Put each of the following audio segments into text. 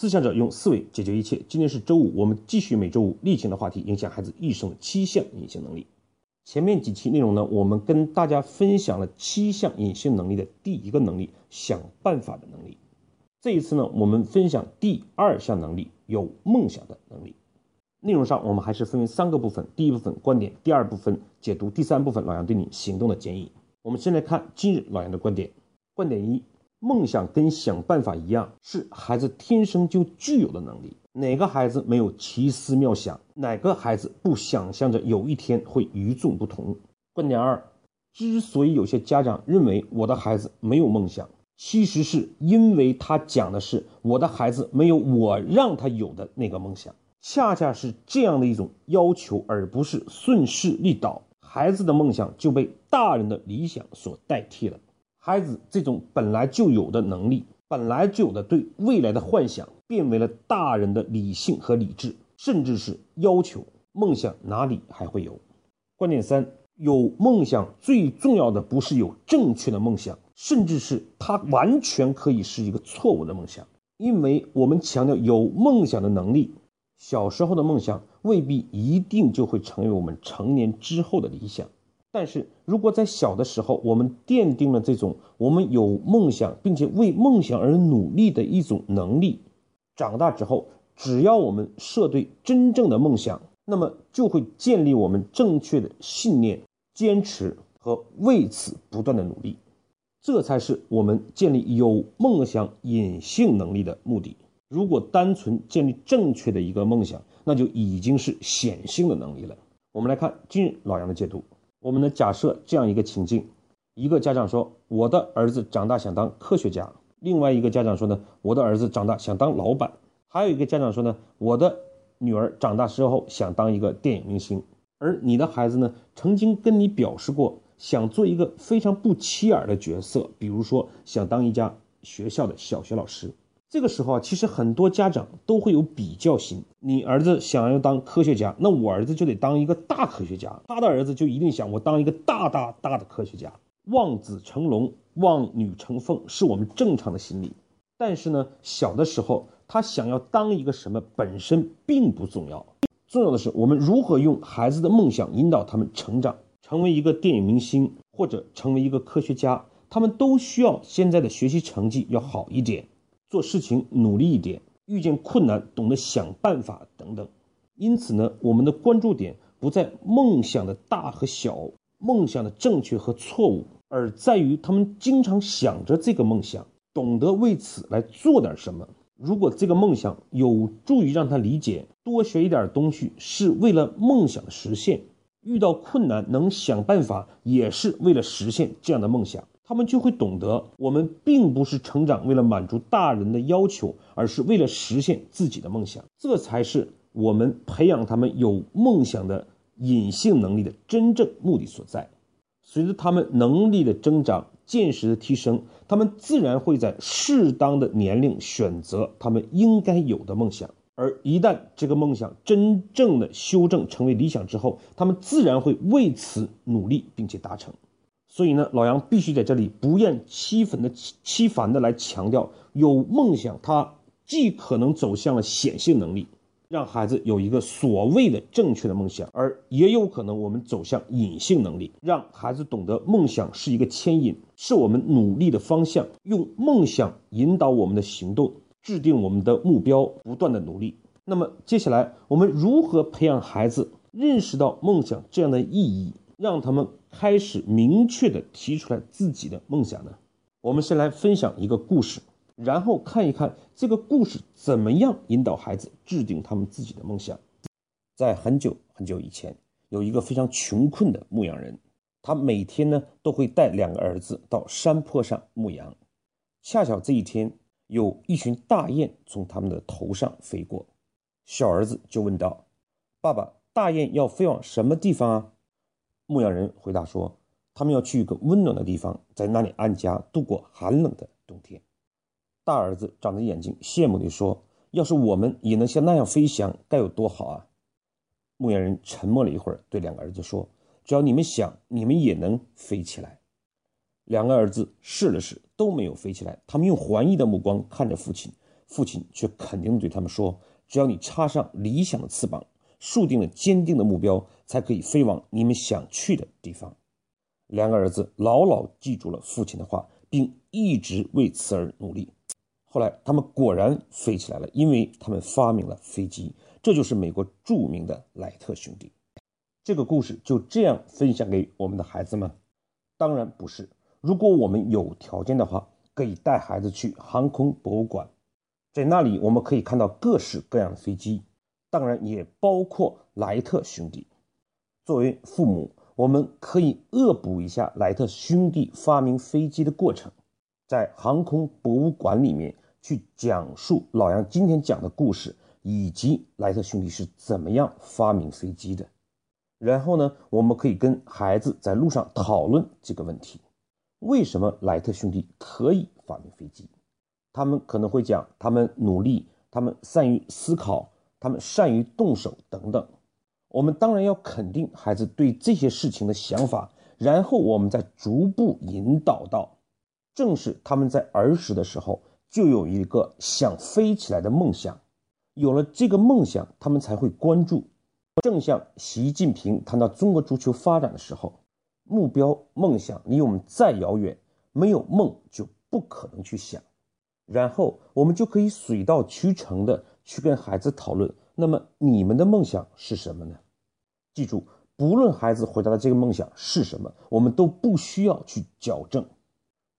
思想者用思维解决一切。今天是周五，我们继续每周五例行的话题：影响孩子一生的七项隐性能力。前面几期内容呢，我们跟大家分享了七项隐性能力的第一个能力——想办法的能力。这一次呢，我们分享第二项能力——有梦想的能力。内容上我们还是分为三个部分：第一部分观点，第二部分解读，第三部分老杨对你行动的建议。我们先来看今日老杨的观点。观点一。梦想跟想办法一样，是孩子天生就具有的能力。哪个孩子没有奇思妙想？哪个孩子不想象着有一天会与众不同？观点二：之所以有些家长认为我的孩子没有梦想，其实是因为他讲的是我的孩子没有我让他有的那个梦想。恰恰是这样的一种要求，而不是顺势利导，孩子的梦想就被大人的理想所代替了。孩子这种本来就有的能力，本来就有的对未来的幻想，变为了大人的理性和理智，甚至是要求。梦想哪里还会有？观点三：有梦想最重要的不是有正确的梦想，甚至是它完全可以是一个错误的梦想。因为我们强调有梦想的能力，小时候的梦想未必一定就会成为我们成年之后的理想。但是如果在小的时候，我们奠定了这种我们有梦想，并且为梦想而努力的一种能力，长大之后，只要我们设对真正的梦想，那么就会建立我们正确的信念、坚持和为此不断的努力，这才是我们建立有梦想隐性能力的目的。如果单纯建立正确的一个梦想，那就已经是显性的能力了。我们来看今日老杨的解读。我们呢假设这样一个情境：一个家长说，我的儿子长大想当科学家；另外一个家长说呢，我的儿子长大想当老板；还有一个家长说呢，我的女儿长大之后想当一个电影明星。而你的孩子呢，曾经跟你表示过，想做一个非常不起眼的角色，比如说想当一家学校的小学老师。这个时候啊，其实很多家长都会有比较心。你儿子想要当科学家，那我儿子就得当一个大科学家。他的儿子就一定想我当一个大大大的科学家。望子成龙，望女成凤，是我们正常的心理。但是呢，小的时候他想要当一个什么本身并不重要，重要的是我们如何用孩子的梦想引导他们成长，成为一个电影明星或者成为一个科学家。他们都需要现在的学习成绩要好一点。做事情努力一点，遇见困难懂得想办法等等。因此呢，我们的关注点不在梦想的大和小，梦想的正确和错误，而在于他们经常想着这个梦想，懂得为此来做点什么。如果这个梦想有助于让他理解，多学一点东西是为了梦想实现，遇到困难能想办法也是为了实现这样的梦想。他们就会懂得，我们并不是成长为了满足大人的要求，而是为了实现自己的梦想。这才是我们培养他们有梦想的隐性能力的真正目的所在。随着他们能力的增长、见识的提升，他们自然会在适当的年龄选择他们应该有的梦想。而一旦这个梦想真正的修正成为理想之后，他们自然会为此努力，并且达成。所以呢，老杨必须在这里不厌其烦的、其烦的来强调，有梦想，他既可能走向了显性能力，让孩子有一个所谓的正确的梦想，而也有可能我们走向隐性能力，让孩子懂得梦想是一个牵引，是我们努力的方向，用梦想引导我们的行动，制定我们的目标，不断的努力。那么接下来，我们如何培养孩子认识到梦想这样的意义？让他们开始明确的提出来自己的梦想呢？我们先来分享一个故事，然后看一看这个故事怎么样引导孩子制定他们自己的梦想。在很久很久以前，有一个非常穷困的牧羊人，他每天呢都会带两个儿子到山坡上牧羊。恰巧这一天，有一群大雁从他们的头上飞过，小儿子就问道：“爸爸，大雁要飞往什么地方啊？”牧羊人回答说：“他们要去一个温暖的地方，在那里安家，度过寒冷的冬天。”大儿子长着眼睛，羡慕地说：“要是我们也能像那样飞翔，该有多好啊！”牧羊人沉默了一会儿，对两个儿子说：“只要你们想，你们也能飞起来。”两个儿子试了试，都没有飞起来。他们用怀疑的目光看着父亲，父亲却肯定对他们说：“只要你插上理想的翅膀，树定了坚定的目标，才可以飞往你们想去的地方。”两个儿子牢牢记住了父亲的话，并一直为此而努力。后来，他们果然飞起来了，因为他们发明了飞机。这就是美国著名的莱特兄弟。这个故事就这样分享给我们的孩子们？当然不是。如果我们有条件的话，可以带孩子去航空博物馆，在那里我们可以看到各式各样的飞机，当然也包括莱特兄弟。作为父母，我们可以恶补一下莱特兄弟发明飞机的过程，在航空博物馆里面去讲述老杨今天讲的故事，以及莱特兄弟是怎么样发明飞机的。然后呢，我们可以跟孩子在路上讨论这个问题：为什么莱特兄弟可以发明飞机？他们可能会讲，他们努力，他们善于思考，他们善于动手等等。我们当然要肯定孩子对这些事情的想法，然后我们再逐步引导到，正是他们在儿时的时候就有一个想飞起来的梦想，有了这个梦想，他们才会关注。正像习近平谈到中国足球发展的时候，目标梦想离我们再遥远，没有梦就不可能去想。然后我们就可以水到渠成的去跟孩子讨论。那么你们的梦想是什么呢？记住，不论孩子回答的这个梦想是什么，我们都不需要去矫正。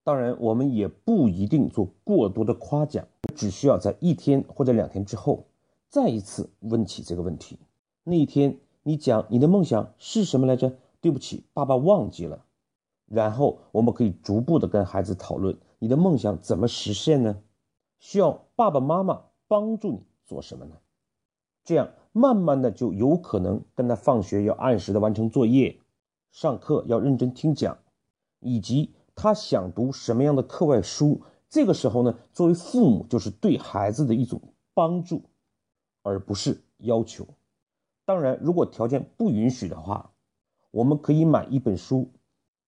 当然，我们也不一定做过多的夸奖，只需要在一天或者两天之后，再一次问起这个问题。那一天，你讲你的梦想是什么来着？对不起，爸爸忘记了。然后我们可以逐步的跟孩子讨论，你的梦想怎么实现呢？需要爸爸妈妈帮助你做什么呢？这样慢慢的就有可能跟他放学要按时的完成作业，上课要认真听讲，以及他想读什么样的课外书。这个时候呢，作为父母就是对孩子的一种帮助，而不是要求。当然，如果条件不允许的话，我们可以买一本书，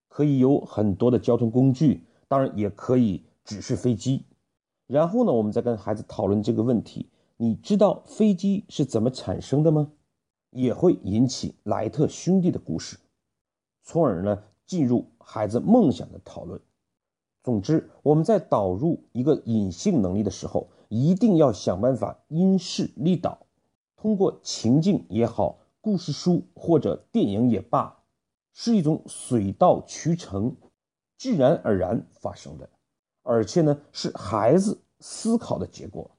可以有很多的交通工具，当然也可以只是飞机。然后呢，我们再跟孩子讨论这个问题：你知道飞机是怎么产生的吗？也会引起莱特兄弟的故事，从而呢进入孩子梦想的讨论。总之，我们在导入一个隐性能力的时候，一定要想办法因势利导。通过情境也好，故事书或者电影也罢，是一种水到渠成、自然而然发生的，而且呢是孩子思考的结果。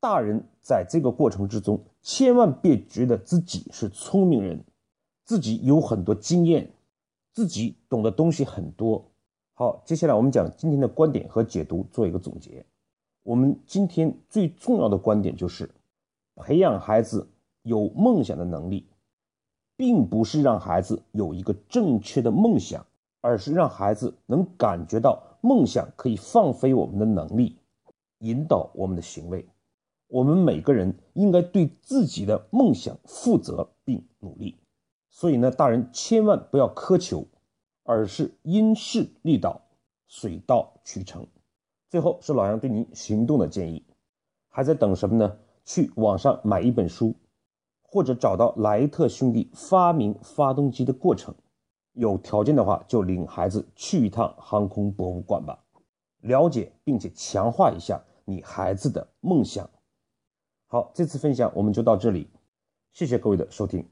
大人在这个过程之中，千万别觉得自己是聪明人，自己有很多经验，自己懂的东西很多。好，接下来我们讲今天的观点和解读，做一个总结。我们今天最重要的观点就是。培养孩子有梦想的能力，并不是让孩子有一个正确的梦想，而是让孩子能感觉到梦想可以放飞我们的能力，引导我们的行为。我们每个人应该对自己的梦想负责并努力。所以呢，大人千万不要苛求，而是因势利导，水到渠成。最后是老杨对您行动的建议，还在等什么呢？去网上买一本书，或者找到莱特兄弟发明发动机的过程。有条件的话，就领孩子去一趟航空博物馆吧，了解并且强化一下你孩子的梦想。好，这次分享我们就到这里，谢谢各位的收听。